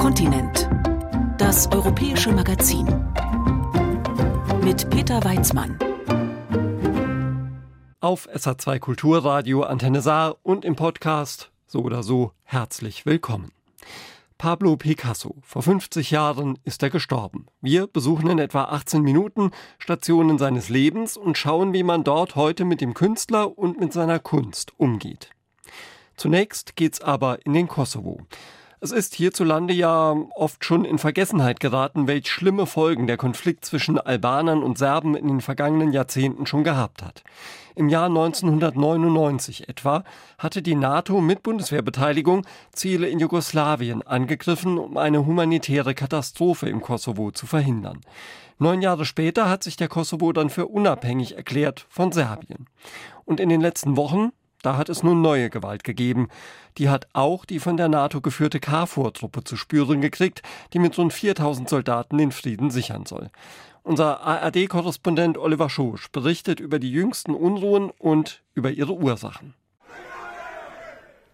Kontinent. Das europäische Magazin. Mit Peter Weizmann. Auf SA2 Kulturradio Antenne Saar und im Podcast so oder so herzlich willkommen. Pablo Picasso. Vor 50 Jahren ist er gestorben. Wir besuchen in etwa 18 Minuten Stationen seines Lebens und schauen, wie man dort heute mit dem Künstler und mit seiner Kunst umgeht. Zunächst geht's aber in den Kosovo. Es ist hierzulande ja oft schon in Vergessenheit geraten, welch schlimme Folgen der Konflikt zwischen Albanern und Serben in den vergangenen Jahrzehnten schon gehabt hat. Im Jahr 1999 etwa hatte die NATO mit Bundeswehrbeteiligung Ziele in Jugoslawien angegriffen, um eine humanitäre Katastrophe im Kosovo zu verhindern. Neun Jahre später hat sich der Kosovo dann für unabhängig erklärt von Serbien. Und in den letzten Wochen da hat es nun neue Gewalt gegeben. Die hat auch die von der NATO geführte KFOR-Truppe zu spüren gekriegt, die mit rund 4000 Soldaten den Frieden sichern soll. Unser ARD-Korrespondent Oliver Schosch berichtet über die jüngsten Unruhen und über ihre Ursachen.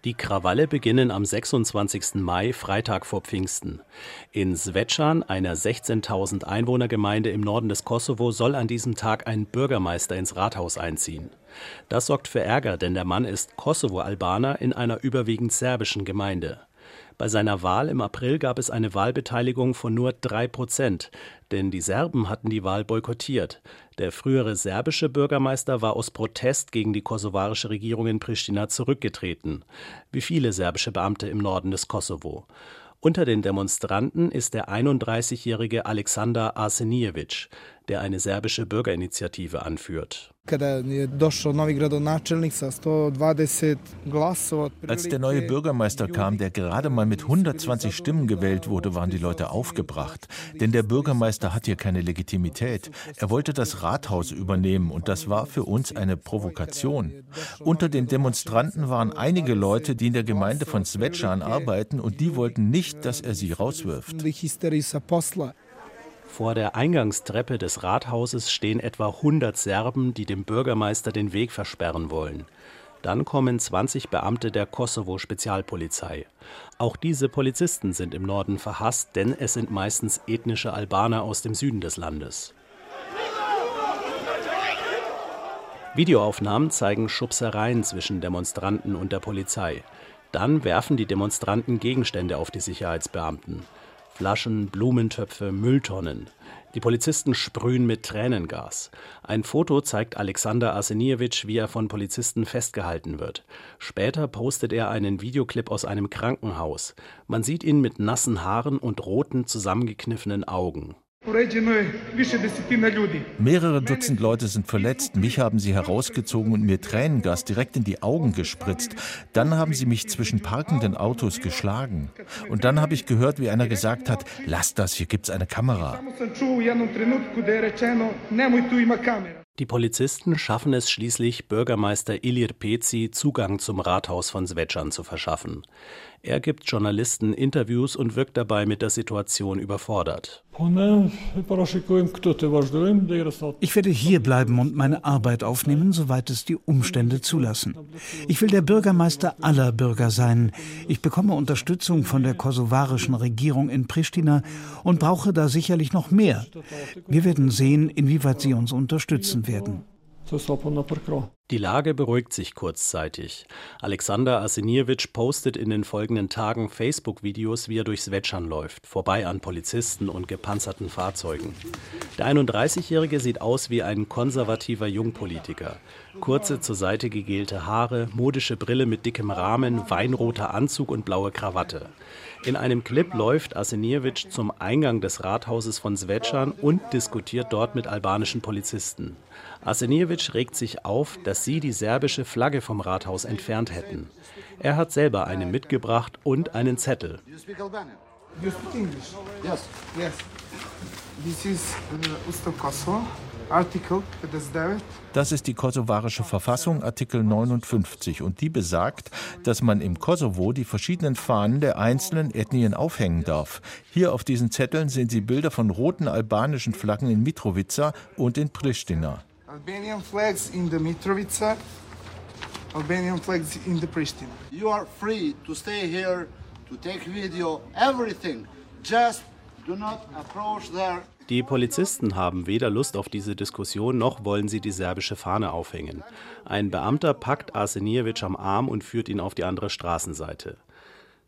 Die Krawalle beginnen am 26. Mai, Freitag vor Pfingsten. In Svečan, einer 16.000 Einwohnergemeinde im Norden des Kosovo, soll an diesem Tag ein Bürgermeister ins Rathaus einziehen. Das sorgt für Ärger, denn der Mann ist Kosovo-Albaner in einer überwiegend serbischen Gemeinde. Bei seiner Wahl im April gab es eine Wahlbeteiligung von nur drei Prozent, denn die Serben hatten die Wahl boykottiert. Der frühere serbische Bürgermeister war aus Protest gegen die kosovarische Regierung in Pristina zurückgetreten, wie viele serbische Beamte im Norden des Kosovo. Unter den Demonstranten ist der 31-jährige Alexander Arsenijevic, der eine serbische Bürgerinitiative anführt. Als der neue Bürgermeister kam, der gerade mal mit 120 Stimmen gewählt wurde, waren die Leute aufgebracht. Denn der Bürgermeister hat hier keine Legitimität. Er wollte das Rathaus übernehmen und das war für uns eine Provokation. Unter den Demonstranten waren einige Leute, die in der Gemeinde von Svečan arbeiten und die wollten nicht, dass er sie rauswirft. Vor der Eingangstreppe des Rathauses stehen etwa 100 Serben, die dem Bürgermeister den Weg versperren wollen. Dann kommen 20 Beamte der Kosovo-Spezialpolizei. Auch diese Polizisten sind im Norden verhasst, denn es sind meistens ethnische Albaner aus dem Süden des Landes. Videoaufnahmen zeigen Schubsereien zwischen Demonstranten und der Polizei. Dann werfen die Demonstranten Gegenstände auf die Sicherheitsbeamten. Flaschen, Blumentöpfe, Mülltonnen. Die Polizisten sprühen mit Tränengas. Ein Foto zeigt Alexander Arseniewicz, wie er von Polizisten festgehalten wird. Später postet er einen Videoclip aus einem Krankenhaus. Man sieht ihn mit nassen Haaren und roten, zusammengekniffenen Augen. Mehrere Dutzend Leute sind verletzt. Mich haben sie herausgezogen und mir Tränengas direkt in die Augen gespritzt. Dann haben sie mich zwischen parkenden Autos geschlagen. Und dann habe ich gehört, wie einer gesagt hat, lass das, hier gibt's eine Kamera. Die Polizisten schaffen es schließlich, Bürgermeister Ilir Pezi Zugang zum Rathaus von Svečan zu verschaffen. Er gibt Journalisten Interviews und wirkt dabei mit der Situation überfordert. Ich werde hier bleiben und meine Arbeit aufnehmen, soweit es die Umstände zulassen. Ich will der Bürgermeister aller Bürger sein. Ich bekomme Unterstützung von der kosovarischen Regierung in Pristina und brauche da sicherlich noch mehr. Wir werden sehen, inwieweit sie uns unterstützen werden. Die Lage beruhigt sich kurzzeitig. Alexander Arseniewicz postet in den folgenden Tagen Facebook-Videos, wie er durchs Wetschern läuft, vorbei an Polizisten und gepanzerten Fahrzeugen. Der 31-Jährige sieht aus wie ein konservativer Jungpolitiker. Kurze zur Seite gegelte Haare, modische Brille mit dickem Rahmen, weinroter Anzug und blaue Krawatte. In einem Clip läuft Arseniewicz zum Eingang des Rathauses von Svečan und diskutiert dort mit albanischen Polizisten. Arseniewicz regt sich auf, dass sie die serbische Flagge vom Rathaus entfernt hätten. Er hat selber eine mitgebracht und einen Zettel. You speak English? Yes. Yes. This is uh, Kosovo. Das ist die kosovarische Verfassung, Artikel 59, und die besagt, dass man im Kosovo die verschiedenen Fahnen der einzelnen Ethnien aufhängen darf. Hier auf diesen Zetteln sehen Sie Bilder von roten albanischen Flaggen in Mitrovica und in Pristina. Albanian flags in the Mitrovica, Albanian flags in the Pristina. You are free to stay here, to take video, everything. Just do not approach their die Polizisten haben weder Lust auf diese Diskussion noch wollen sie die serbische Fahne aufhängen. Ein Beamter packt Arsenijevic am Arm und führt ihn auf die andere Straßenseite.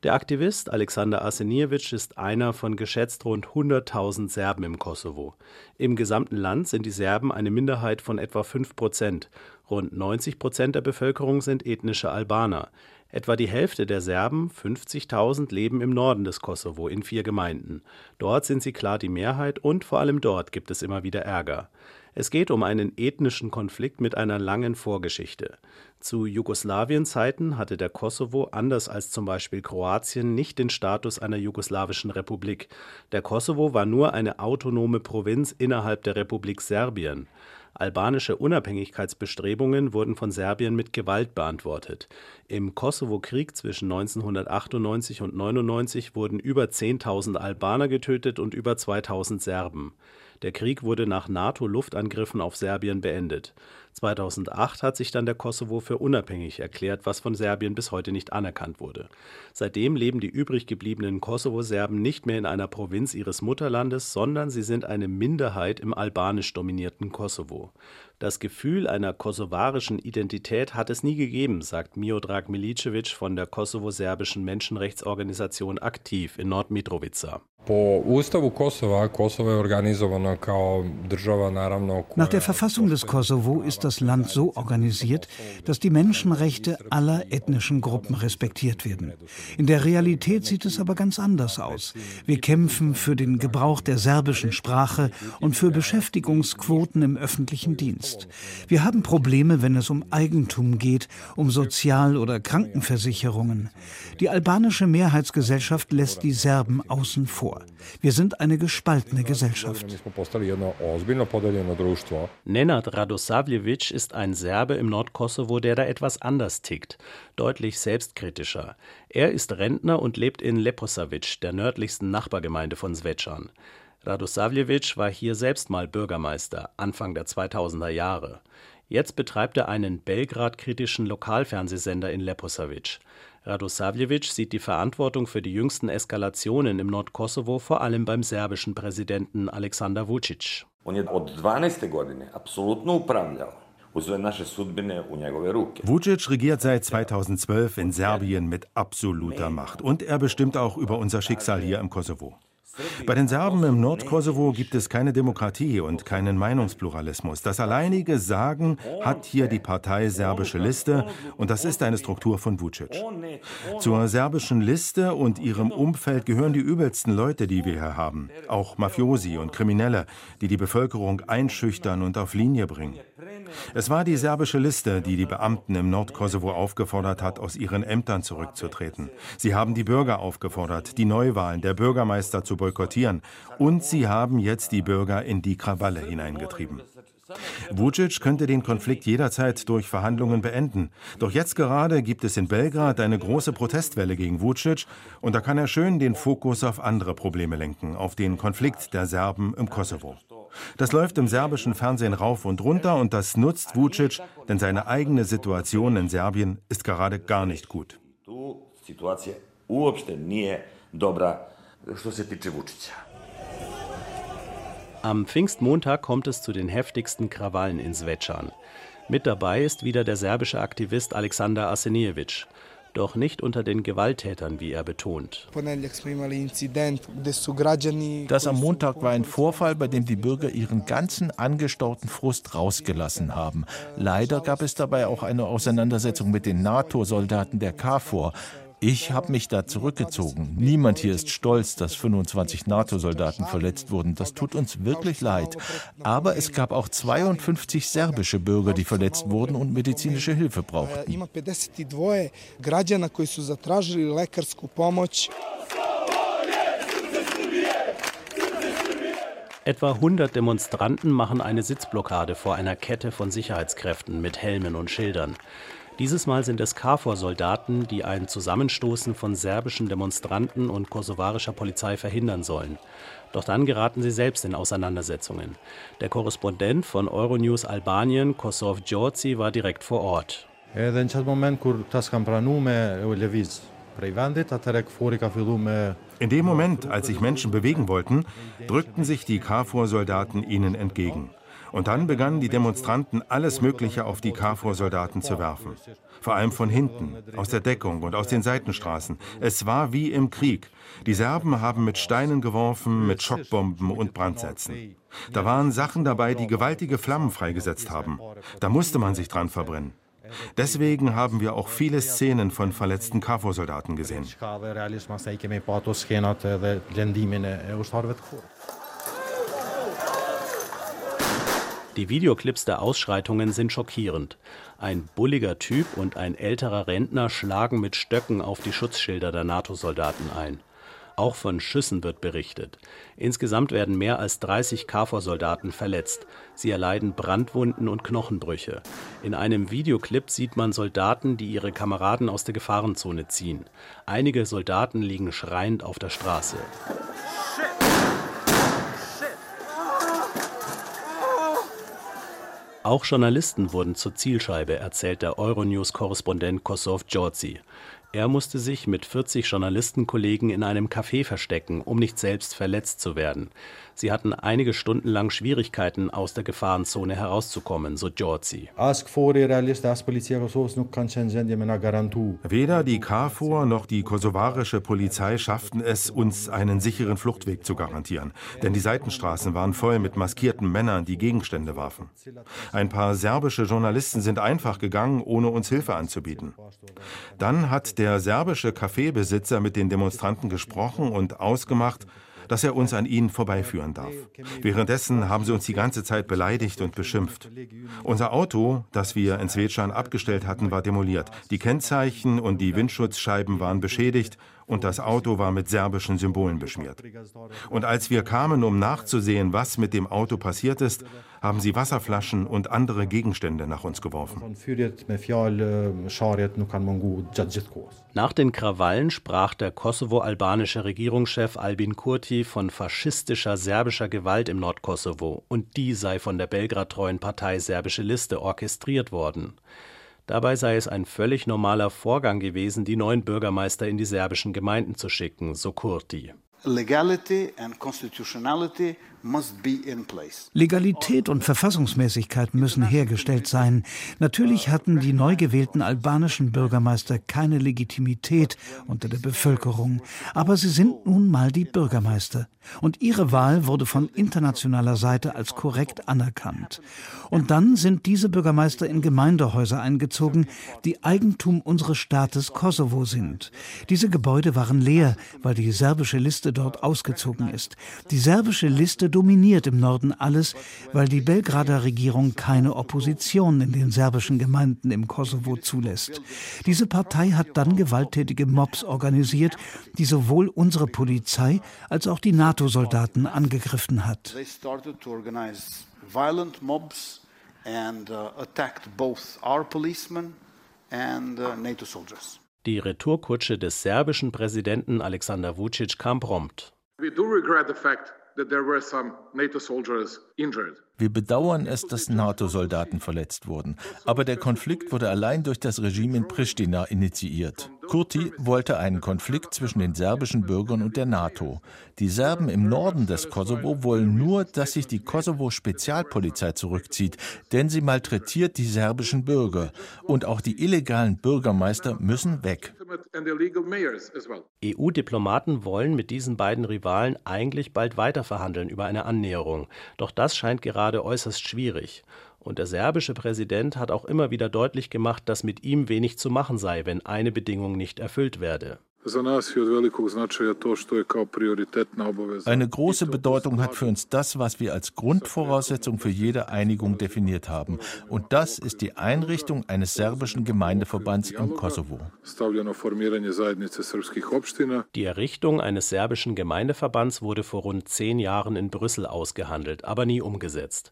Der Aktivist Alexander Arsenijevic ist einer von geschätzt rund 100.000 Serben im Kosovo. Im gesamten Land sind die Serben eine Minderheit von etwa 5 Prozent. Rund 90 Prozent der Bevölkerung sind ethnische Albaner. Etwa die Hälfte der Serben, 50.000, leben im Norden des Kosovo in vier Gemeinden. Dort sind sie klar die Mehrheit und vor allem dort gibt es immer wieder Ärger. Es geht um einen ethnischen Konflikt mit einer langen Vorgeschichte. Zu Jugoslawien-Zeiten hatte der Kosovo, anders als zum Beispiel Kroatien, nicht den Status einer jugoslawischen Republik. Der Kosovo war nur eine autonome Provinz innerhalb der Republik Serbien. Albanische Unabhängigkeitsbestrebungen wurden von Serbien mit Gewalt beantwortet. Im Kosovo-Krieg zwischen 1998 und 1999 wurden über 10.000 Albaner getötet und über 2.000 Serben. Der Krieg wurde nach NATO-Luftangriffen auf Serbien beendet. 2008 hat sich dann der Kosovo für unabhängig erklärt, was von Serbien bis heute nicht anerkannt wurde. Seitdem leben die übrig gebliebenen Kosovo-Serben nicht mehr in einer Provinz ihres Mutterlandes, sondern sie sind eine Minderheit im albanisch dominierten Kosovo. Das Gefühl einer kosovarischen Identität hat es nie gegeben, sagt Miodrag Milicevic von der kosovo-serbischen Menschenrechtsorganisation Aktiv in Nordmitrovica. Nach der Verfassung des Kosovo ist das Land so organisiert, dass die Menschenrechte aller ethnischen Gruppen respektiert werden. In der Realität sieht es aber ganz anders aus. Wir kämpfen für den Gebrauch der serbischen Sprache und für Beschäftigungsquoten im öffentlichen Dienst. Wir haben Probleme, wenn es um Eigentum geht, um Sozial- oder Krankenversicherungen. Die albanische Mehrheitsgesellschaft lässt die Serben außen vor. Wir sind eine gespaltene Gesellschaft. Nenad Radosavljevic ist ein Serbe im Nordkosovo, der da etwas anders tickt, deutlich selbstkritischer. Er ist Rentner und lebt in Leposavic, der nördlichsten Nachbargemeinde von Zvečan. Radosavljevic war hier selbst mal Bürgermeister, Anfang der 2000er Jahre. Jetzt betreibt er einen Belgrad-kritischen Lokalfernsehsender in Leposavic. Radosavljevic sieht die Verantwortung für die jüngsten Eskalationen im Nordkosovo vor allem beim serbischen Präsidenten Aleksandar Vucic. Vucic regiert seit 2012 in Serbien mit absoluter Macht und er bestimmt auch über unser Schicksal hier im Kosovo. Bei den Serben im Nordkosovo gibt es keine Demokratie und keinen Meinungspluralismus. Das alleinige Sagen hat hier die Partei Serbische Liste und das ist eine Struktur von Vucic. Zur serbischen Liste und ihrem Umfeld gehören die übelsten Leute, die wir hier haben. Auch Mafiosi und Kriminelle, die die Bevölkerung einschüchtern und auf Linie bringen. Es war die serbische Liste, die die Beamten im Nordkosovo aufgefordert hat, aus ihren Ämtern zurückzutreten. Sie haben die Bürger aufgefordert, die Neuwahlen der Bürgermeister zu boykottieren. Und sie haben jetzt die Bürger in die Krawalle hineingetrieben. Vucic könnte den Konflikt jederzeit durch Verhandlungen beenden. Doch jetzt gerade gibt es in Belgrad eine große Protestwelle gegen Vucic und da kann er schön den Fokus auf andere Probleme lenken, auf den Konflikt der Serben im Kosovo. Das läuft im serbischen Fernsehen rauf und runter und das nutzt Vucic, denn seine eigene Situation in Serbien ist gerade gar nicht gut. Am Pfingstmontag kommt es zu den heftigsten Krawallen in Svečan. Mit dabei ist wieder der serbische Aktivist Alexander Arsenijevic doch nicht unter den Gewalttätern, wie er betont. Das am Montag war ein Vorfall, bei dem die Bürger ihren ganzen angestauten Frust rausgelassen haben. Leider gab es dabei auch eine Auseinandersetzung mit den NATO-Soldaten der KFOR. Ich habe mich da zurückgezogen. Niemand hier ist stolz, dass 25 NATO-Soldaten verletzt wurden. Das tut uns wirklich leid. Aber es gab auch 52 serbische Bürger, die verletzt wurden und medizinische Hilfe brauchten. Etwa 100 Demonstranten machen eine Sitzblockade vor einer Kette von Sicherheitskräften mit Helmen und Schildern. Dieses Mal sind es KFOR-Soldaten, die ein Zusammenstoßen von serbischen Demonstranten und kosovarischer Polizei verhindern sollen. Doch dann geraten sie selbst in Auseinandersetzungen. Der Korrespondent von Euronews Albanien, Kosov Djorci, war direkt vor Ort. In dem Moment, als sich Menschen bewegen wollten, drückten sich die KFOR-Soldaten ihnen entgegen. Und dann begannen die Demonstranten alles Mögliche auf die KFOR-Soldaten zu werfen. Vor allem von hinten, aus der Deckung und aus den Seitenstraßen. Es war wie im Krieg. Die Serben haben mit Steinen geworfen, mit Schockbomben und Brandsätzen. Da waren Sachen dabei, die gewaltige Flammen freigesetzt haben. Da musste man sich dran verbrennen. Deswegen haben wir auch viele Szenen von verletzten KFOR-Soldaten gesehen. Die Videoclips der Ausschreitungen sind schockierend. Ein bulliger Typ und ein älterer Rentner schlagen mit Stöcken auf die Schutzschilder der NATO-Soldaten ein. Auch von Schüssen wird berichtet. Insgesamt werden mehr als 30 KFOR-Soldaten verletzt. Sie erleiden Brandwunden und Knochenbrüche. In einem Videoclip sieht man Soldaten, die ihre Kameraden aus der Gefahrenzone ziehen. Einige Soldaten liegen schreiend auf der Straße. Auch Journalisten wurden zur Zielscheibe, erzählt der Euronews-Korrespondent Kosov Djordzi. Er musste sich mit 40 Journalistenkollegen in einem Café verstecken, um nicht selbst verletzt zu werden. Sie hatten einige Stunden lang Schwierigkeiten, aus der Gefahrenzone herauszukommen, so Giorgi. Weder die KFOR noch die kosovarische Polizei schafften es, uns einen sicheren Fluchtweg zu garantieren. Denn die Seitenstraßen waren voll mit maskierten Männern, die Gegenstände warfen. Ein paar serbische Journalisten sind einfach gegangen, ohne uns Hilfe anzubieten. Dann hat der serbische Kaffeebesitzer mit den Demonstranten gesprochen und ausgemacht, dass er uns an ihnen vorbeiführen darf. Währenddessen haben sie uns die ganze Zeit beleidigt und beschimpft. Unser Auto, das wir in Svečan abgestellt hatten, war demoliert. Die Kennzeichen und die Windschutzscheiben waren beschädigt und das Auto war mit serbischen Symbolen beschmiert. Und als wir kamen, um nachzusehen, was mit dem Auto passiert ist, haben sie Wasserflaschen und andere Gegenstände nach uns geworfen. Nach den Krawallen sprach der kosovo-albanische Regierungschef Albin Kurti von faschistischer serbischer Gewalt im Nordkosovo und die sei von der Belgrad-treuen Partei Serbische Liste orchestriert worden. Dabei sei es ein völlig normaler Vorgang gewesen, die neuen Bürgermeister in die serbischen Gemeinden zu schicken, so Kurti. Legality and constitutionality Legalität und Verfassungsmäßigkeit müssen hergestellt sein. Natürlich hatten die neu gewählten albanischen Bürgermeister keine Legitimität unter der Bevölkerung, aber sie sind nun mal die Bürgermeister. Und ihre Wahl wurde von internationaler Seite als korrekt anerkannt. Und dann sind diese Bürgermeister in Gemeindehäuser eingezogen, die Eigentum unseres Staates Kosovo sind. Diese Gebäude waren leer, weil die serbische Liste dort ausgezogen ist. Die serbische Liste dominiert im Norden alles, weil die Belgrader Regierung keine Opposition in den serbischen Gemeinden im Kosovo zulässt. Diese Partei hat dann gewalttätige Mobs organisiert, die sowohl unsere Polizei als auch die NATO-Soldaten angegriffen hat. Violent mobs and uh, attacked both our policemen and uh, NATO soldiers. Die Retourkutsche des serbischen Präsidenten Alexander Vucic kam prompt. We do regret the fact Wir bedauern es, dass NATO-Soldaten verletzt wurden. Aber der Konflikt wurde allein durch das Regime in Pristina initiiert. Kurti wollte einen Konflikt zwischen den serbischen Bürgern und der NATO. Die Serben im Norden des Kosovo wollen nur, dass sich die Kosovo-Spezialpolizei zurückzieht, denn sie malträtiert die serbischen Bürger. Und auch die illegalen Bürgermeister müssen weg. EU-Diplomaten wollen mit diesen beiden Rivalen eigentlich bald weiterverhandeln über eine Annäherung. Doch das scheint gerade äußerst schwierig. Und der serbische Präsident hat auch immer wieder deutlich gemacht, dass mit ihm wenig zu machen sei, wenn eine Bedingung nicht erfüllt werde. Eine große Bedeutung hat für uns das, was wir als Grundvoraussetzung für jede Einigung definiert haben. Und das ist die Einrichtung eines serbischen Gemeindeverbands im Kosovo. Die Errichtung eines serbischen Gemeindeverbands wurde vor rund zehn Jahren in Brüssel ausgehandelt, aber nie umgesetzt.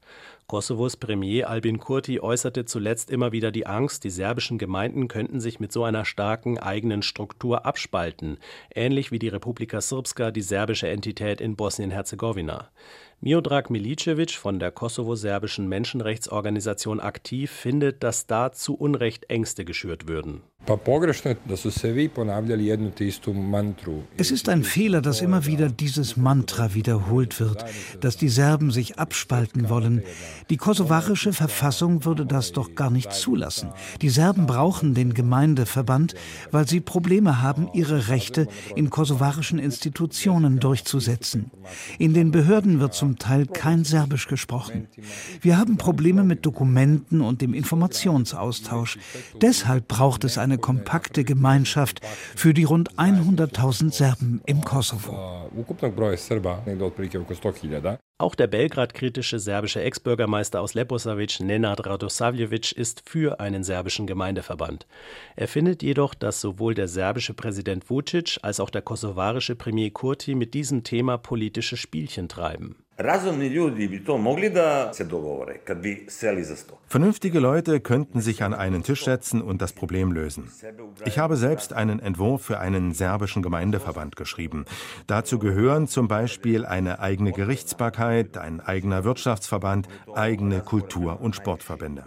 Kosovos Premier Albin Kurti äußerte zuletzt immer wieder die Angst, die serbischen Gemeinden könnten sich mit so einer starken eigenen Struktur abspalten, ähnlich wie die Republika Srpska, die serbische Entität in Bosnien-Herzegowina. Miodrag Milicevic von der kosovo-serbischen Menschenrechtsorganisation aktiv findet, dass da zu Unrecht Ängste geschürt würden. Es ist ein Fehler, dass immer wieder dieses Mantra wiederholt wird, dass die Serben sich abspalten wollen. Die kosovarische Verfassung würde das doch gar nicht zulassen. Die Serben brauchen den Gemeindeverband, weil sie Probleme haben, ihre Rechte in kosovarischen Institutionen durchzusetzen. In den Behörden wird zum Teil kein Serbisch gesprochen. Wir haben Probleme mit Dokumenten und dem Informationsaustausch. Deshalb braucht es eine kompakte Gemeinschaft für die rund 100.000 Serben im Kosovo. Auch der Belgrad-kritische serbische Ex-Bürgermeister aus Leposavic, Nenad Radosavljevic, ist für einen serbischen Gemeindeverband. Er findet jedoch, dass sowohl der serbische Präsident Vucic als auch der kosovarische Premier Kurti mit diesem Thema politische Spielchen treiben. Vernünftige Leute könnten sich an einen Tisch setzen und das Problem lösen. Ich habe selbst einen Entwurf für einen serbischen Gemeindeverband geschrieben. Dazu gehören zum Beispiel eine eigene Gerichtsbarkeit, ein eigener Wirtschaftsverband, eigene Kultur- und Sportverbände.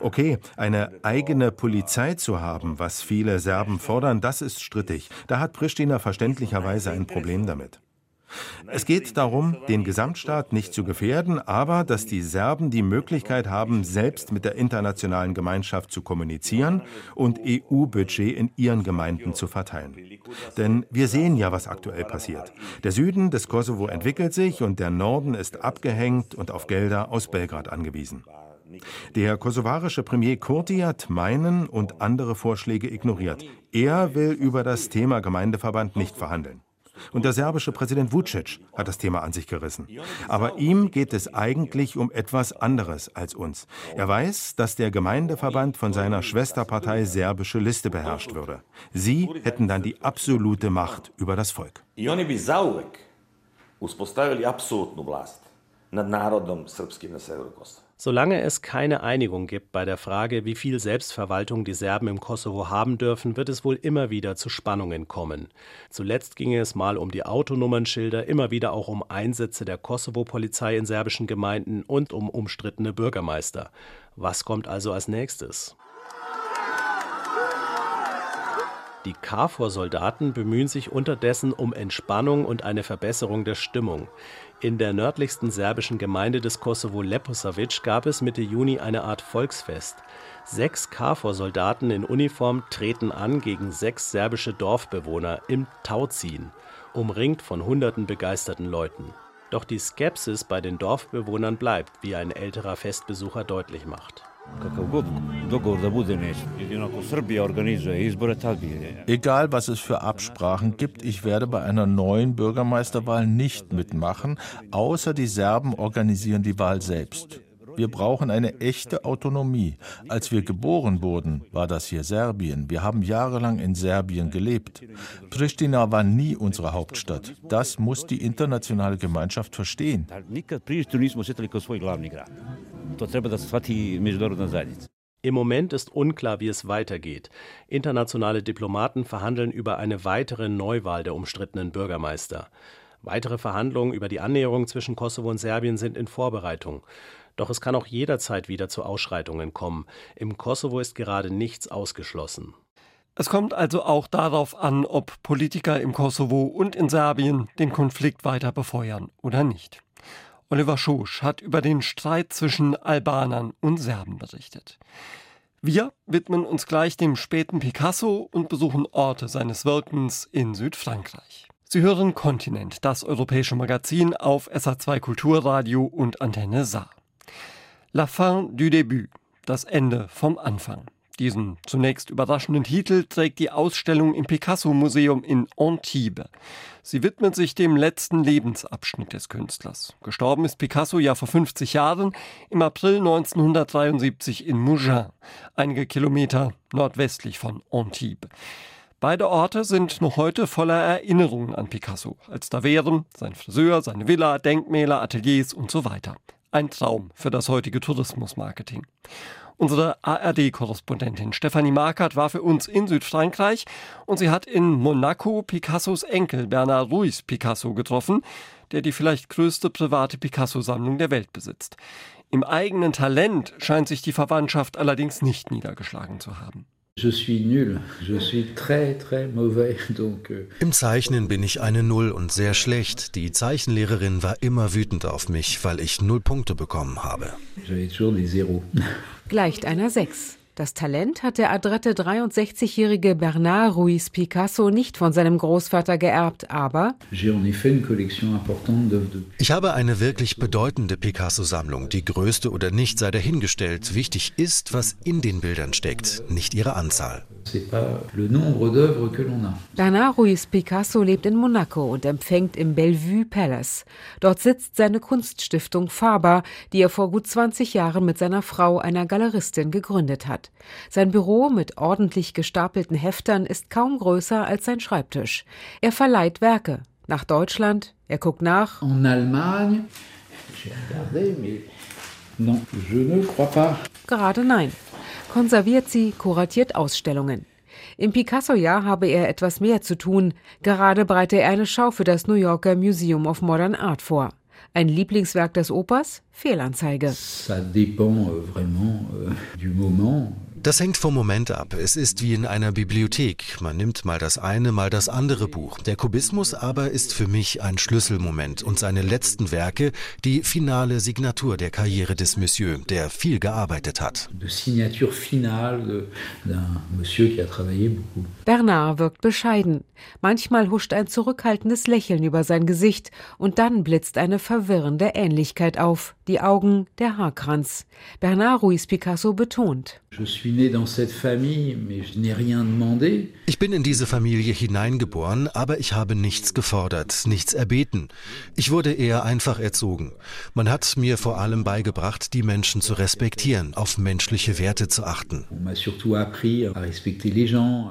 Okay, eine eigene Polizei zu haben, was viele Serben fordern, das ist strittig. Da hat Pristina verständlicherweise ein Problem damit. Es geht darum, den Gesamtstaat nicht zu gefährden, aber dass die Serben die Möglichkeit haben, selbst mit der internationalen Gemeinschaft zu kommunizieren und EU-Budget in ihren Gemeinden zu verteilen. Denn wir sehen ja, was aktuell passiert. Der Süden des Kosovo entwickelt sich und der Norden ist abgehängt und auf Gelder aus Belgrad angewiesen. Der kosovarische Premier Kurti hat meinen und andere Vorschläge ignoriert. Er will über das Thema Gemeindeverband nicht verhandeln. Und der serbische Präsident Vucic hat das Thema an sich gerissen. Aber ihm geht es eigentlich um etwas anderes als uns. Er weiß, dass der Gemeindeverband von seiner Schwesterpartei serbische Liste beherrscht würde. Sie hätten dann die absolute Macht über das Volk. uspostavili apsolutnu vlast nad narodom srpskim na severu Kosova. Solange es keine Einigung gibt bei der Frage, wie viel Selbstverwaltung die Serben im Kosovo haben dürfen, wird es wohl immer wieder zu Spannungen kommen. Zuletzt ging es mal um die Autonummernschilder, immer wieder auch um Einsätze der Kosovo-Polizei in serbischen Gemeinden und um umstrittene Bürgermeister. Was kommt also als nächstes? Die KFOR-Soldaten bemühen sich unterdessen um Entspannung und eine Verbesserung der Stimmung. In der nördlichsten serbischen Gemeinde des Kosovo Leposavic gab es Mitte Juni eine Art Volksfest. Sechs KFOR-Soldaten in Uniform treten an gegen sechs serbische Dorfbewohner im Tauziehen, umringt von hunderten begeisterten Leuten. Doch die Skepsis bei den Dorfbewohnern bleibt, wie ein älterer Festbesucher deutlich macht. Egal, was es für Absprachen gibt, ich werde bei einer neuen Bürgermeisterwahl nicht mitmachen, außer die Serben organisieren die Wahl selbst. Wir brauchen eine echte Autonomie. Als wir geboren wurden, war das hier Serbien. Wir haben jahrelang in Serbien gelebt. Pristina war nie unsere Hauptstadt. Das muss die internationale Gemeinschaft verstehen. Im Moment ist unklar, wie es weitergeht. Internationale Diplomaten verhandeln über eine weitere Neuwahl der umstrittenen Bürgermeister. Weitere Verhandlungen über die Annäherung zwischen Kosovo und Serbien sind in Vorbereitung. Doch es kann auch jederzeit wieder zu Ausschreitungen kommen. Im Kosovo ist gerade nichts ausgeschlossen. Es kommt also auch darauf an, ob Politiker im Kosovo und in Serbien den Konflikt weiter befeuern oder nicht. Oliver Schosch hat über den Streit zwischen Albanern und Serben berichtet. Wir widmen uns gleich dem späten Picasso und besuchen Orte seines Wirkens in Südfrankreich. Sie hören Kontinent, das europäische Magazin auf SA2 Kulturradio und Antenne Saar. La fin du début, das Ende vom Anfang. Diesen zunächst überraschenden Titel trägt die Ausstellung im Picasso-Museum in Antibes. Sie widmet sich dem letzten Lebensabschnitt des Künstlers. Gestorben ist Picasso ja vor 50 Jahren, im April 1973 in Mougins, einige Kilometer nordwestlich von Antibes. Beide Orte sind noch heute voller Erinnerungen an Picasso, als da wären sein Friseur, seine Villa, Denkmäler, Ateliers und so weiter. Ein Traum für das heutige Tourismusmarketing. Unsere ARD-Korrespondentin Stefanie Markert war für uns in Südfrankreich und sie hat in Monaco Picassos Enkel Bernard Ruiz Picasso getroffen, der die vielleicht größte private Picasso-Sammlung der Welt besitzt. Im eigenen Talent scheint sich die Verwandtschaft allerdings nicht niedergeschlagen zu haben. Euh, Im Zeichnen bin ich eine Null und sehr schlecht. Die Zeichenlehrerin war immer wütend auf mich, weil ich null Punkte bekommen habe. Gleicht einer Sechs. Das Talent hat der adrette 63-jährige Bernard Ruiz Picasso nicht von seinem Großvater geerbt, aber ich habe eine wirklich bedeutende Picasso-Sammlung. Die größte oder nicht sei dahingestellt. Wichtig ist, was in den Bildern steckt, nicht ihre Anzahl. Bernard Ruiz Picasso lebt in Monaco und empfängt im Bellevue Palace. Dort sitzt seine Kunststiftung Faber, die er vor gut 20 Jahren mit seiner Frau, einer Galeristin, gegründet hat. Sein Büro mit ordentlich gestapelten Heftern ist kaum größer als sein Schreibtisch. Er verleiht Werke nach Deutschland, er guckt nach. En Allemagne, j'ai regardé, mais non, je ne crois pas. Gerade nein konserviert sie, kuratiert Ausstellungen. Im Picasso-Jahr habe er etwas mehr zu tun. Gerade bereite er eine Schau für das New Yorker Museum of Modern Art vor. Ein Lieblingswerk des Opas? Fehlanzeige. Euh, euh. Das hängt vom Moment ab. Es ist wie in einer Bibliothek. Man nimmt mal das eine, mal das andere Buch. Der Kubismus aber ist für mich ein Schlüsselmoment und seine letzten Werke die finale Signatur der Karriere des Monsieur, der viel gearbeitet hat. Bernard wirkt bescheiden. Manchmal huscht ein zurückhaltendes Lächeln über sein Gesicht und dann blitzt eine verwirrende Ähnlichkeit auf. Die Augen, der Haarkranz. Bernard Ruiz Picasso betont. Ich bin in diese Familie hineingeboren, aber ich habe nichts gefordert, nichts erbeten. Ich wurde eher einfach erzogen. Man hat mir vor allem beigebracht, die Menschen zu respektieren, auf menschliche Werte zu achten.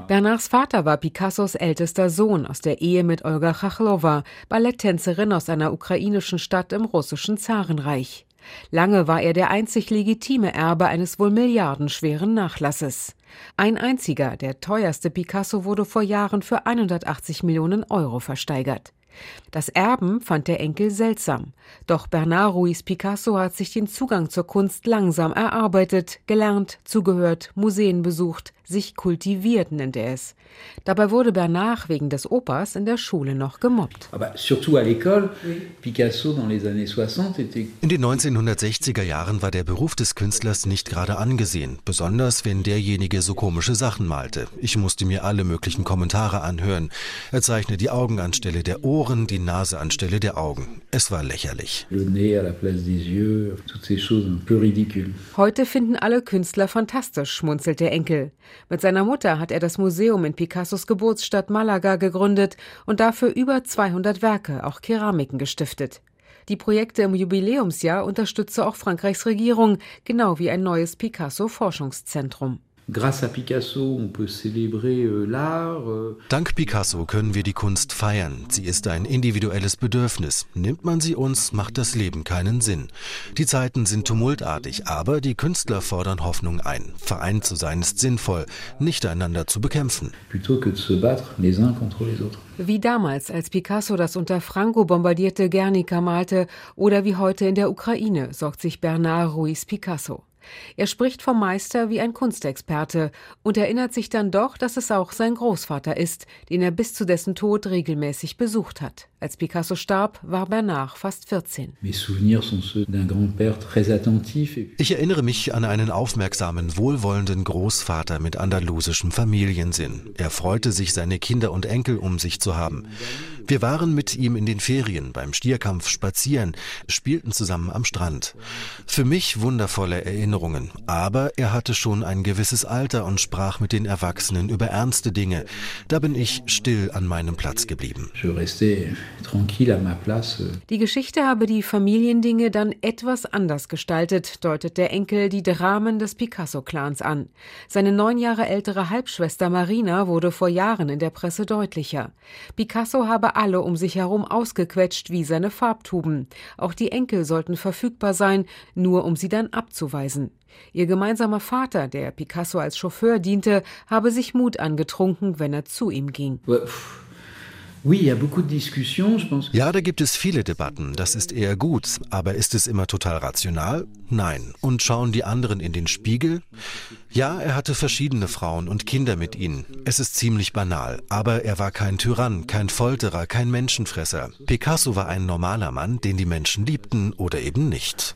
Bernards Vater war Picassos ältester Sohn aus der Ehe mit Olga Chachlova, Balletttänzerin aus einer ukrainischen Stadt im russischen Zarenreich. Lange war er der einzig legitime Erbe eines wohl milliardenschweren Nachlasses. Ein einziger, der teuerste Picasso, wurde vor Jahren für 180 Millionen Euro versteigert. Das Erben fand der Enkel seltsam. Doch Bernard Ruiz Picasso hat sich den Zugang zur Kunst langsam erarbeitet, gelernt, zugehört, Museen besucht, sich kultiviert, nennt er es. Dabei wurde Bernard wegen des Opas in der Schule noch gemobbt. In den 1960er Jahren war der Beruf des Künstlers nicht gerade angesehen, besonders wenn derjenige so komische Sachen malte. Ich musste mir alle möglichen Kommentare anhören. Er zeichne die Augen anstelle der Ohren, die Nase anstelle der Augen. Es war lächerlich. Heute finden alle Künstler fantastisch, schmunzelt der Enkel. Mit seiner Mutter hat er das Museum in Picassos Geburtsstadt Malaga gegründet und dafür über 200 Werke, auch Keramiken gestiftet. Die Projekte im Jubiläumsjahr unterstütze auch Frankreichs Regierung, genau wie ein neues Picasso-Forschungszentrum. Euh, euh. Dank Picasso können wir die Kunst feiern. Sie ist ein individuelles Bedürfnis. Nimmt man sie uns, macht das Leben keinen Sinn. Die Zeiten sind tumultartig, aber die Künstler fordern Hoffnung ein. Vereint zu sein ist sinnvoll, nicht einander zu bekämpfen. Wie damals, als Picasso das unter Franco bombardierte Guernica malte oder wie heute in der Ukraine, sorgt sich Bernard Ruiz Picasso. Er spricht vom Meister wie ein Kunstexperte und erinnert sich dann doch, dass es auch sein Großvater ist, den er bis zu dessen Tod regelmäßig besucht hat. Als Picasso starb, war Bernard fast 14. Ich erinnere mich an einen aufmerksamen, wohlwollenden Großvater mit andalusischem Familiensinn. Er freute sich, seine Kinder und Enkel um sich zu haben. Wir waren mit ihm in den Ferien, beim Stierkampf spazieren, spielten zusammen am Strand. Für mich wundervolle Erinnerungen, aber er hatte schon ein gewisses Alter und sprach mit den Erwachsenen über ernste Dinge. Da bin ich still an meinem Platz geblieben. Je restais Die Geschichte habe die Familiendinge dann etwas anders gestaltet, deutet der Enkel die Dramen des Picasso-Clans an. Seine neun Jahre ältere Halbschwester Marina wurde vor Jahren in der Presse deutlicher. Picasso habe alle um sich herum ausgequetscht wie seine Farbtuben. Auch die Enkel sollten verfügbar sein, nur um sie dann abzuweisen. Ihr gemeinsamer Vater, der Picasso als Chauffeur diente, habe sich Mut angetrunken, wenn er zu ihm ging. Ja, da gibt es viele Debatten. Das ist eher gut. Aber ist es immer total rational? Nein. Und schauen die anderen in den Spiegel? Ja, er hatte verschiedene Frauen und Kinder mit ihnen. Es ist ziemlich banal. Aber er war kein Tyrann, kein Folterer, kein Menschenfresser. Picasso war ein normaler Mann, den die Menschen liebten oder eben nicht.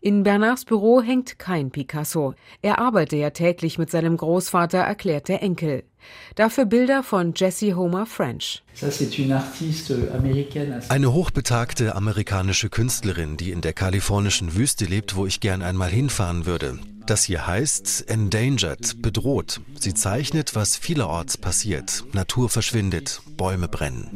In Bernards Büro hängt kein Picasso. Er arbeite ja täglich mit seinem Großvater Vater erklärt der Enkel. Dafür Bilder von Jessie Homer French. Eine hochbetagte amerikanische Künstlerin, die in der kalifornischen Wüste lebt, wo ich gern einmal hinfahren würde. Das hier heißt Endangered, bedroht. Sie zeichnet, was vielerorts passiert. Natur verschwindet, Bäume brennen.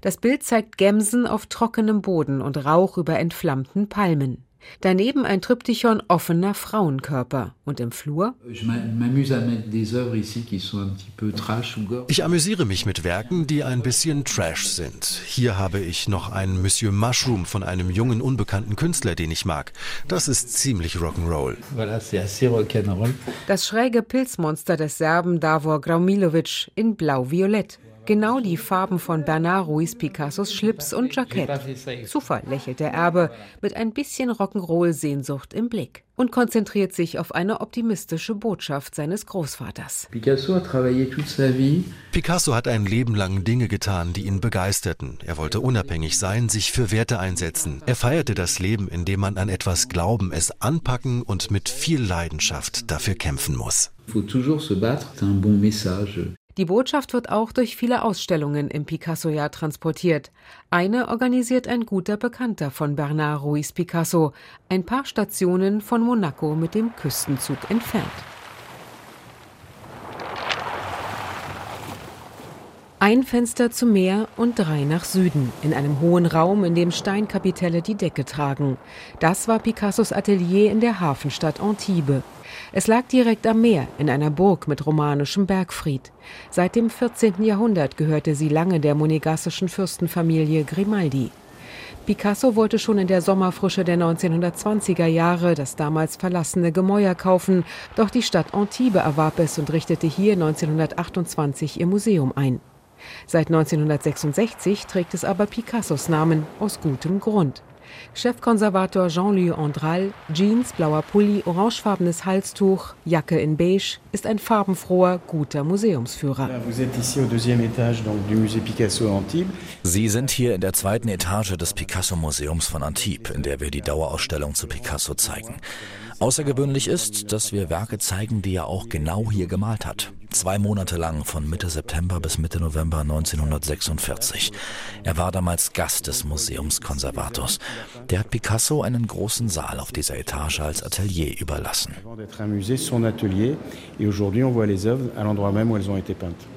Das Bild zeigt Gemsen auf trockenem Boden und Rauch über entflammten Palmen. Daneben ein Triptychon offener Frauenkörper. Und im Flur? Ich amüsiere mich mit Werken, die ein bisschen Trash sind. Hier habe ich noch ein Monsieur Mushroom von einem jungen, unbekannten Künstler, den ich mag. Das ist ziemlich Rock'n'Roll. Das schräge Pilzmonster des Serben Davor Graumilovic in blau-violett. Genau die Farben von Bernard Ruiz Picassos Schlips und Jackett. Zufall, lächelt der Erbe mit ein bisschen Rock'n'Roll-Sehnsucht im Blick und konzentriert sich auf eine optimistische Botschaft seines Großvaters. Picasso hat ein Leben lang Dinge getan, die ihn begeisterten. Er wollte unabhängig sein, sich für Werte einsetzen. Er feierte das Leben, indem man an etwas glauben, es anpacken und mit viel Leidenschaft dafür kämpfen muss. Die Botschaft wird auch durch viele Ausstellungen im Picasso-Jahr transportiert. Eine organisiert ein guter Bekannter von Bernard Ruiz Picasso, ein paar Stationen von Monaco mit dem Küstenzug entfernt. Ein Fenster zum Meer und drei nach Süden, in einem hohen Raum, in dem Steinkapitelle die Decke tragen. Das war Picassos Atelier in der Hafenstadt Antibes. Es lag direkt am Meer, in einer Burg mit romanischem Bergfried. Seit dem 14. Jahrhundert gehörte sie lange der monegassischen Fürstenfamilie Grimaldi. Picasso wollte schon in der Sommerfrische der 1920er Jahre das damals verlassene Gemäuer kaufen, doch die Stadt Antibes erwarb es und richtete hier 1928 ihr Museum ein. Seit 1966 trägt es aber Picassos Namen aus gutem Grund. Chefkonservator Jean-Louis Andral, Jeans, blauer Pulli, orangefarbenes Halstuch, Jacke in beige, ist ein farbenfroher, guter Museumsführer. Sie sind hier in der zweiten Etage des Picasso-Museums von Antibes, in der wir die Dauerausstellung zu Picasso zeigen. Außergewöhnlich ist, dass wir Werke zeigen, die er auch genau hier gemalt hat. Zwei Monate lang, von Mitte September bis Mitte November 1946. Er war damals Gast des Museumskonservators. Der hat Picasso einen großen Saal auf dieser Etage als Atelier überlassen.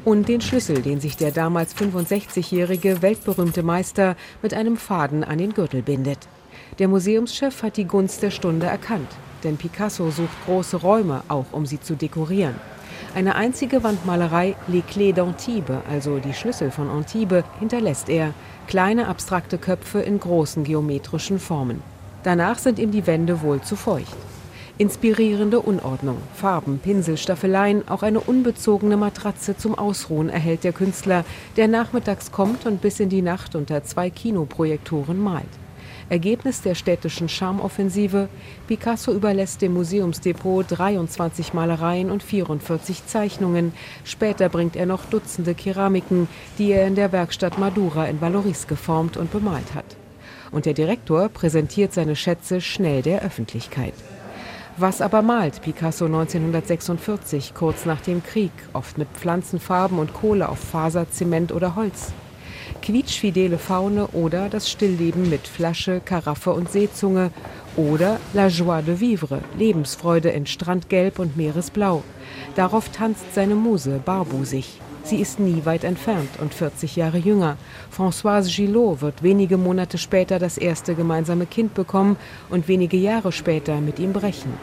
Und den Schlüssel, den sich der damals 65-jährige weltberühmte Meister mit einem Faden an den Gürtel bindet. Der Museumschef hat die Gunst der Stunde erkannt denn Picasso sucht große Räume, auch um sie zu dekorieren. Eine einzige Wandmalerei, Les Clés d'Antibes, also die Schlüssel von Antibes, hinterlässt er, kleine abstrakte Köpfe in großen geometrischen Formen. Danach sind ihm die Wände wohl zu feucht. Inspirierende Unordnung, Farben, Pinsel, Staffeleien, auch eine unbezogene Matratze zum Ausruhen erhält der Künstler, der nachmittags kommt und bis in die Nacht unter zwei Kinoprojektoren malt. Ergebnis der städtischen Charmoffensive, Picasso überlässt dem Museumsdepot 23 Malereien und 44 Zeichnungen. Später bringt er noch Dutzende Keramiken, die er in der Werkstatt Madura in Valoris geformt und bemalt hat. Und der Direktor präsentiert seine Schätze schnell der Öffentlichkeit. Was aber malt Picasso 1946, kurz nach dem Krieg, oft mit Pflanzenfarben und Kohle auf Faser, Zement oder Holz? Quietschfidele Faune oder das Stillleben mit Flasche, Karaffe und Seezunge Oder La Joie de Vivre, Lebensfreude in Strandgelb und Meeresblau. Darauf tanzt seine Muse barbusig. Sie ist nie weit entfernt und 40 Jahre jünger. Françoise Gillot wird wenige Monate später das erste gemeinsame Kind bekommen und wenige Jahre später mit ihm brechen.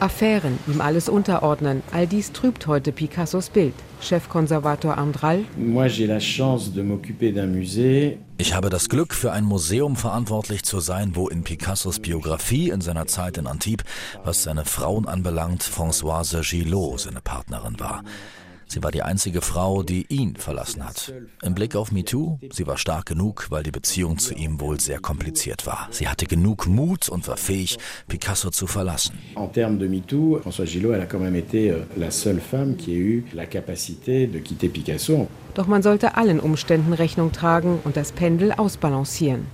Affären, ihm alles unterordnen, all dies trübt heute Picassos Bild. Chefkonservator Andral. Ich habe das Glück, für ein Museum verantwortlich zu sein, wo in Picassos Biografie in seiner Zeit in Antibes, was seine Frauen anbelangt, Françoise Gillot seine Partnerin war. Sie war die einzige Frau, die ihn verlassen hat. Im Blick auf MeToo, sie war stark genug, weil die Beziehung zu ihm wohl sehr kompliziert war. Sie hatte genug Mut und war fähig, Picasso zu verlassen. En termes de MeToo, Françoise Gillot, elle a quand même été euh, la seule femme qui ait eu la capacité de quitter Picasso. Doch man sollte allen Umständen Rechnung tragen und das Pendel ausbalancieren.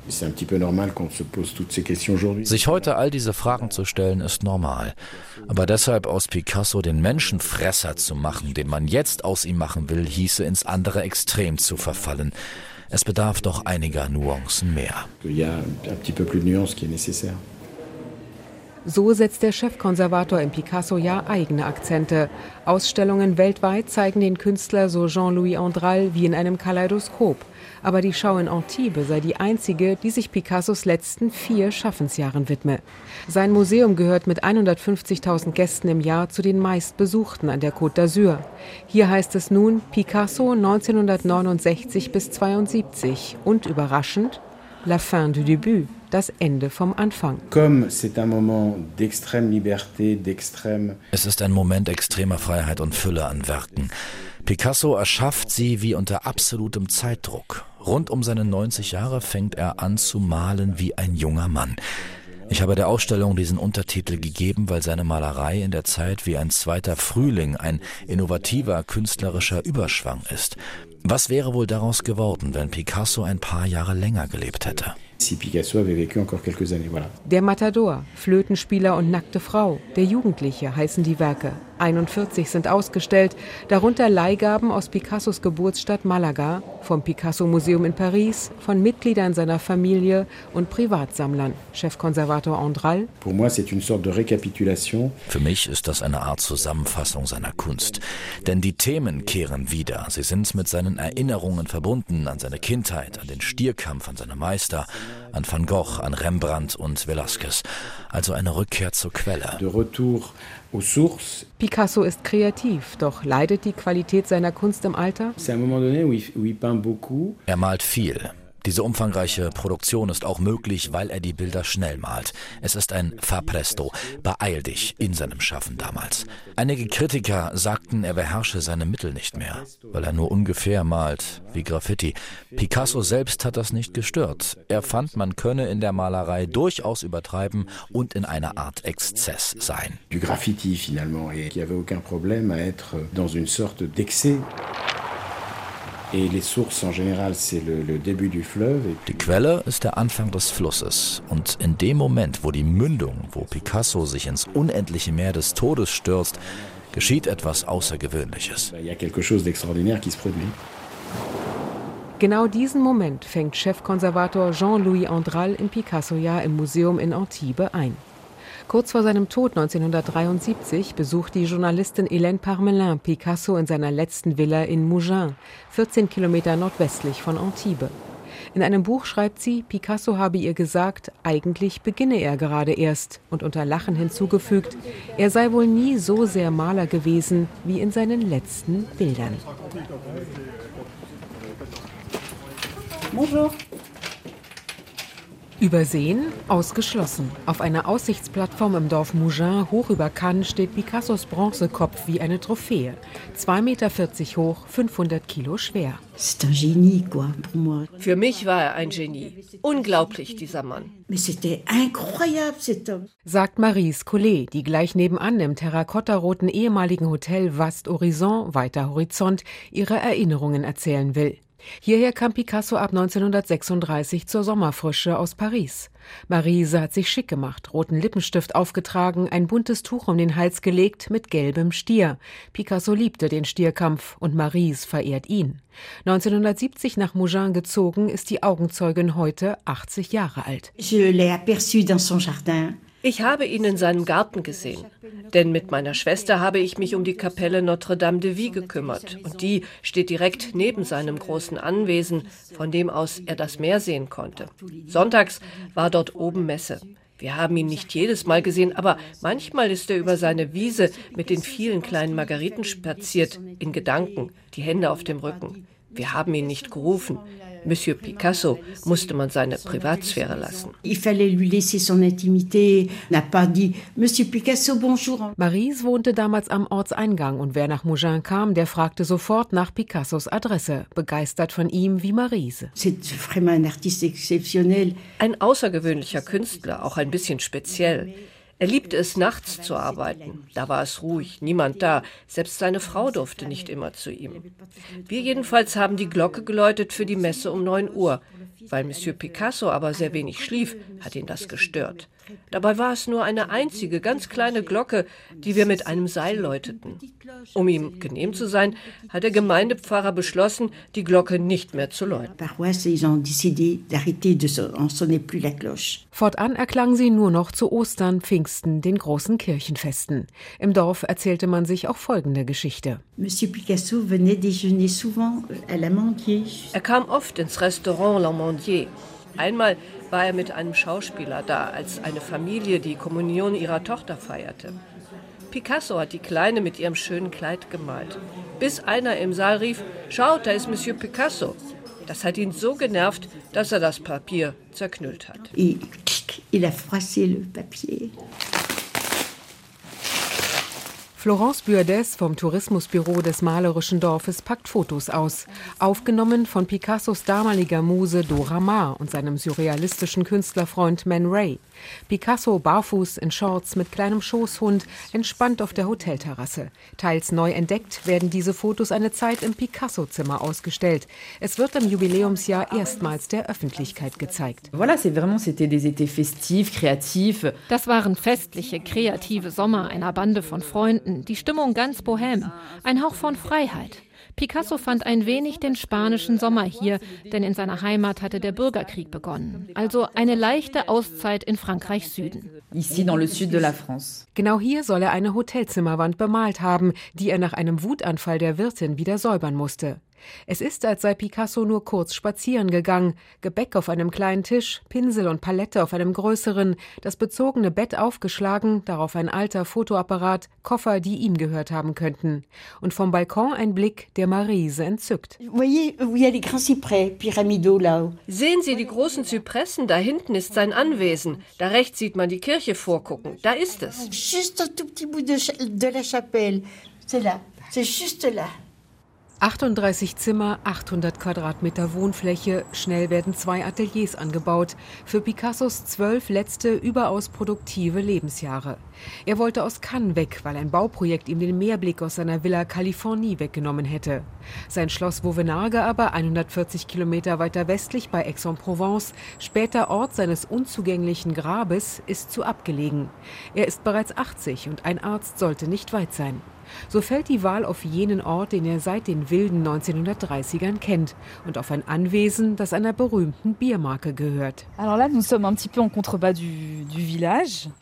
Sich heute all diese Fragen zu stellen, ist normal. Aber deshalb aus Picasso den Menschenfresser zu machen, den man jetzt aus ihm machen will, hieße ins andere Extrem zu verfallen. Es bedarf doch einiger Nuancen mehr. So setzt der Chefkonservator im Picasso ja eigene Akzente. Ausstellungen weltweit zeigen den Künstler so Jean-Louis Andral wie in einem Kaleidoskop. Aber die Schau in Antibes sei die einzige, die sich Picassos letzten vier Schaffensjahren widme. Sein Museum gehört mit 150.000 Gästen im Jahr zu den meistbesuchten an der Côte d'Azur. Hier heißt es nun Picasso 1969 bis 72 und überraschend La fin du début das Ende vom Anfang. Es ist ein Moment extremer Freiheit und Fülle an Werken. Picasso erschafft sie wie unter absolutem Zeitdruck. Rund um seine 90 Jahre fängt er an zu malen wie ein junger Mann. Ich habe der Ausstellung diesen Untertitel gegeben, weil seine Malerei in der Zeit wie ein zweiter Frühling, ein innovativer künstlerischer Überschwang ist. Was wäre wohl daraus geworden, wenn Picasso ein paar Jahre länger gelebt hätte? Si Picasso avait vécu encore quelques années. Voilà. Der Matador, Flötenspieler und nackte Frau, der Jugendliche heißen die Werke. 41 sind ausgestellt, darunter Leihgaben aus Picassos Geburtsstadt Malaga, vom Picasso-Museum in Paris, von Mitgliedern seiner Familie und Privatsammlern. Chefkonservator Andral. Für mich ist das eine Art Zusammenfassung seiner Kunst. Denn die Themen kehren wieder. Sie sind mit seinen Erinnerungen verbunden an seine Kindheit, an den Stierkampf, an seine Meister, an Van Gogh, an Rembrandt und Velázquez. Also eine Rückkehr zur Quelle. Picasso ist kreativ, doch leidet die Qualität seiner Kunst im Alter? Er malt viel. Diese umfangreiche Produktion ist auch möglich, weil er die Bilder schnell malt. Es ist ein Fapresto, beeil dich in seinem Schaffen damals. Einige Kritiker sagten, er beherrsche seine Mittel nicht mehr, weil er nur ungefähr malt, wie Graffiti. Picasso selbst hat das nicht gestört. Er fand, man könne in der Malerei durchaus übertreiben und in einer Art Exzess sein. Du Graffiti finalement, et qui avait aucun problème à être dans une sorte d'excès. Die Quelle ist der Anfang des Flusses. Und in dem Moment, wo die Mündung, wo Picasso sich ins unendliche Meer des Todes stürzt, geschieht etwas Außergewöhnliches. Genau diesen Moment fängt Chefkonservator Jean-Louis Andral in Picasso-Jahr im Museum in Antibes ein. Kurz vor seinem Tod 1973 besucht die Journalistin Hélène Parmelin Picasso in seiner letzten Villa in Mougins, 14 Kilometer nordwestlich von Antibes. In einem Buch schreibt sie, Picasso habe ihr gesagt, eigentlich beginne er gerade erst und unter Lachen hinzugefügt, er sei wohl nie so sehr Maler gewesen wie in seinen letzten Bildern. Bonjour. Übersehen? Ausgeschlossen. Auf einer Aussichtsplattform im Dorf Mougins hoch über Cannes steht Picassos Bronzekopf wie eine Trophäe. 2,40 Meter hoch, 500 Kilo schwer. Für mich war er ein Genie. Unglaublich, dieser Mann. Sagt Maries Collet, die gleich nebenan im terrakottaroten ehemaligen Hotel Vast Horizon, weiter Horizont, ihre Erinnerungen erzählen will. Hierher kam Picasso ab 1936 zur Sommerfrische aus Paris. Marise hat sich schick gemacht, roten Lippenstift aufgetragen, ein buntes Tuch um den Hals gelegt mit gelbem Stier. Picasso liebte den Stierkampf und Marise verehrt ihn. 1970 nach Mougins gezogen, ist die Augenzeugin heute 80 Jahre alt. Je l'ai aperçu dans son jardin. Ich habe ihn in seinem Garten gesehen, denn mit meiner Schwester habe ich mich um die Kapelle Notre-Dame de Vie gekümmert und die steht direkt neben seinem großen Anwesen, von dem aus er das Meer sehen konnte. Sonntags war dort oben Messe. Wir haben ihn nicht jedes Mal gesehen, aber manchmal ist er über seine Wiese mit den vielen kleinen Margariten spaziert, in Gedanken, die Hände auf dem Rücken. Wir haben ihn nicht gerufen. Monsieur Picasso musste man seine Privatsphäre lassen. Marise wohnte damals am Ortseingang und wer nach Mougin kam, der fragte sofort nach Picassos Adresse, begeistert von ihm wie Marise. Ein außergewöhnlicher Künstler, auch ein bisschen speziell. Er liebte es, nachts zu arbeiten. Da war es ruhig, niemand da. Selbst seine Frau durfte nicht immer zu ihm. Wir jedenfalls haben die Glocke geläutet für die Messe um 9 Uhr. Weil Monsieur Picasso aber sehr wenig schlief, hat ihn das gestört. Dabei war es nur eine einzige, ganz kleine Glocke, die wir mit einem Seil läuteten. Um ihm genehm zu sein, hat der Gemeindepfarrer beschlossen, die Glocke nicht mehr zu läuten. Fortan erklang sie nur noch zu Ostern, Pfingsten, den großen Kirchenfesten. Im Dorf erzählte man sich auch folgende Geschichte. Er kam oft ins Restaurant L'Amandier. Einmal war er mit einem Schauspieler da, als eine Familie die Kommunion ihrer Tochter feierte. Picasso hat die Kleine mit ihrem schönen Kleid gemalt. Bis einer im Saal rief, schaut, da ist Monsieur Picasso. Das hat ihn so genervt, dass er das Papier zerknüllt hat. Il a froissé le papier. Florence Buerdes vom Tourismusbüro des malerischen Dorfes packt Fotos aus, aufgenommen von Picassos damaliger Muse Dora Maar und seinem surrealistischen Künstlerfreund Man Ray. Picasso barfuß in Shorts mit kleinem Schoßhund, entspannt auf der Hotelterrasse. Teils neu entdeckt werden diese Fotos eine Zeit im Picasso-Zimmer ausgestellt. Es wird im Jubiläumsjahr erstmals der Öffentlichkeit gezeigt. Das waren festliche, kreative Sommer einer Bande von Freunden, die Stimmung ganz bohem, ein Hauch von Freiheit. Picasso fand ein wenig den spanischen Sommer hier, denn in seiner Heimat hatte der Bürgerkrieg begonnen. Also eine leichte Auszeit in Frankreichs Süden. Ici dans le sud de la France. Genau hier soll er eine Hotelzimmerwand bemalt haben, die er nach einem Wutanfall der Wirtin wieder säubern musste. Es ist, als sei Picasso nur kurz spazieren gegangen. Gebäck auf einem kleinen Tisch, Pinsel und Palette auf einem größeren, das bezogene Bett aufgeschlagen, darauf ein alter Fotoapparat, Koffer, die ihm gehört haben könnten. Und vom Balkon ein Blick, der Marise entzückt. Sehen Sie die großen Zypressen? Da hinten ist sein Anwesen. Da rechts sieht man die Kirche vorgucken. Da ist es. Juste un tout petit bout de la chapelle. C'est là. C'est juste là. 38 Zimmer, 800 Quadratmeter Wohnfläche, schnell werden zwei Ateliers angebaut, für Picassos zwölf letzte überaus produktive Lebensjahre. Er wollte aus Cannes weg, weil ein Bauprojekt ihm den Meerblick aus seiner Villa Californie weggenommen hätte. Sein Schloss Vauvenargues aber, 140 Kilometer weiter westlich bei Aix-en-Provence, später Ort seines unzugänglichen Grabes, ist zu abgelegen. Er ist bereits 80 und ein Arzt sollte nicht weit sein. So fällt die Wahl auf jenen Ort, den er seit den wilden 1930ern kennt und auf ein Anwesen, das einer berühmten Biermarke gehört.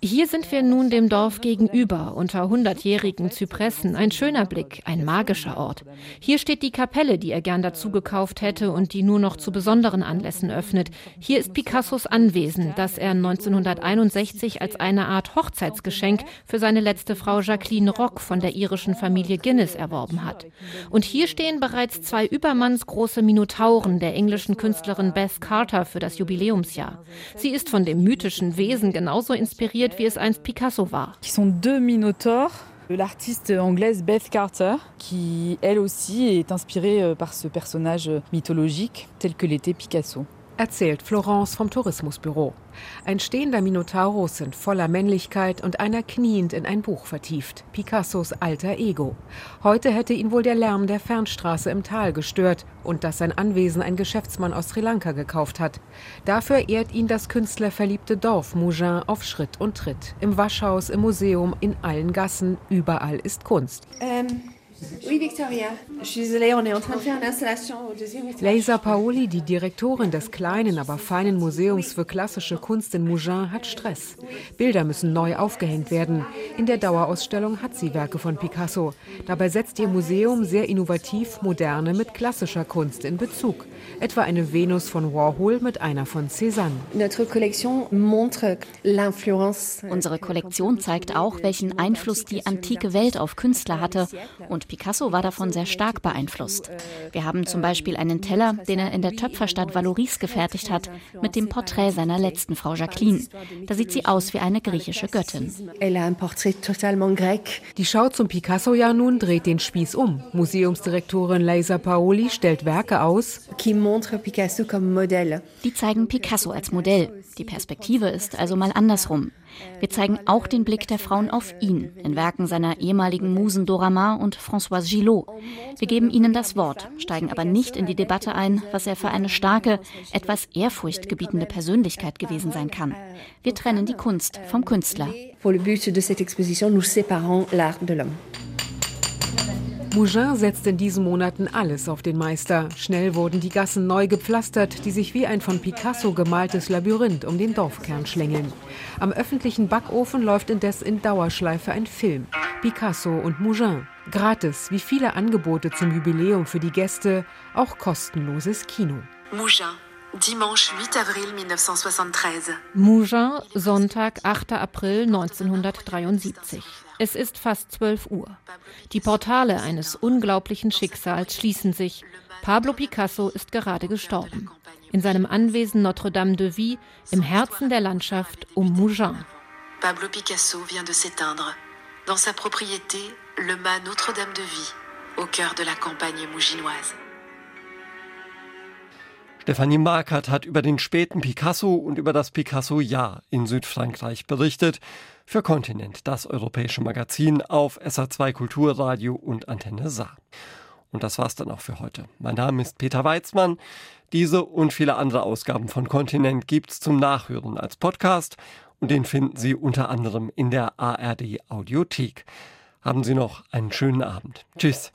Hier sind wir nun dem Dorf gegenüber, unter hundertjährigen Zypressen. Ein schöner Blick, ein magischer Ort. Hier steht die Kapelle, die er gern dazu gekauft hätte und die nur noch zu besonderen Anlässen öffnet. Hier ist Picassos Anwesen, das er 1961 als eine Art Hochzeitsgeschenk für seine letzte Frau Jacqueline Rock von der irischen irischen Familie Guinness erworben hat. Und hier stehen bereits zwei übermannsgroße Minotauren der englischen Künstlerin Beth Carter für das Jubiläumsjahr. Sie ist von dem mythischen Wesen genauso inspiriert, wie es einst Picasso war. Die sind deux Minotaures l'artiste anglaise Beth Carter, qui elle aussi est inspirée euh, par ce personnage mythologique tel que l'était Picasso erzählt Florence vom Tourismusbüro. Ein stehender Minotaurus in voller Männlichkeit und einer kniend in ein Buch vertieft. Picassos alter Ego. Heute hätte ihn wohl der Lärm der Fernstraße im Tal gestört und dass sein Anwesen ein Geschäftsmann aus Sri Lanka gekauft hat. Dafür ehrt ihn das künstlerverliebte Dorf Mougin auf Schritt und Tritt. Im Waschhaus, im Museum, in allen Gassen, überall ist Kunst. Ähm, Oui, Victoria. Je suis désolée, on est en train de faire une installation au deuxième étage. Leisa Paoli, die Direktorin des kleinen, aber feinen Museums für klassische Kunst in Mougins, hat Stress. Bilder müssen neu aufgehängt werden. In der Dauerausstellung hat sie Werke von Picasso. Dabei setzt ihr Museum sehr innovativ moderne mit klassischer Kunst in Bezug. Etwa eine Venus von Warhol mit einer von Cézanne. Unsere Kollektion zeigt auch, welchen Einfluss die antike Welt auf Künstler hatte und Picasso war davon sehr stark beeinflusst. Wir haben zum Beispiel einen Teller, den er in der Töpferstadt Valoris gefertigt hat, mit dem Porträt seiner letzten Frau Jacqueline. Da sieht sie aus wie eine griechische Göttin. Die Schau zum Picasso-Jahr nun dreht den Spieß um. Museumsdirektorin Leisa Paoli stellt Werke aus, die zeigen Picasso als Modell. Die Perspektive ist also mal andersrum. Wir zeigen auch den Blick der Frauen auf ihn in Werken seiner ehemaligen Musen Dora Maar und Françoise Gillot. Wir geben ihnen das Wort, steigen aber nicht in die Debatte ein, was er für eine starke, etwas ehrfurchtgebietende Persönlichkeit gewesen sein kann. Wir trennen die Kunst vom Künstler. Pour le but de cette exposition, nous séparons l'art de l'homme. Mougin setzt in diesen Monaten alles auf den Meister. Schnell wurden die Gassen neu gepflastert, die sich wie ein von Picasso gemaltes Labyrinth um den Dorfkern schlängeln. Am öffentlichen Backofen läuft indes in Dauerschleife ein Film. Picasso und Mougin. Gratis, wie viele Angebote zum Jubiläum für die Gäste, auch kostenloses Kino. Mougin. Dimanche 8 Avril 1973. Mougin, Sonntag, 8. April 1973. Es ist fast 12 Uhr. Die Portale eines unglaublichen Schicksals schließen sich. Pablo Picasso ist gerade gestorben. In seinem Anwesen Notre-Dame de Vie im Herzen der Landschaft um Mougins. Pablo Picasso vient de s'éteindre dans sa propriété Le Mas Notre-Dame de Vie, au cœur de la campagne mouginoise. Stefanie Markert hat über den späten Picasso und über das Picasso-Jahr in Südfrankreich berichtet. Für Kontinent, das europäische Magazin auf SA2 Kulturradio und Antenne Saar. Und das war's dann auch für heute. Mein Name ist Peter Weizmann. Diese und viele andere Ausgaben von Kontinent gibt's zum Nachhören als Podcast und den finden Sie unter anderem in der ARD Audiothek. Haben Sie noch einen schönen Abend. Tschüss.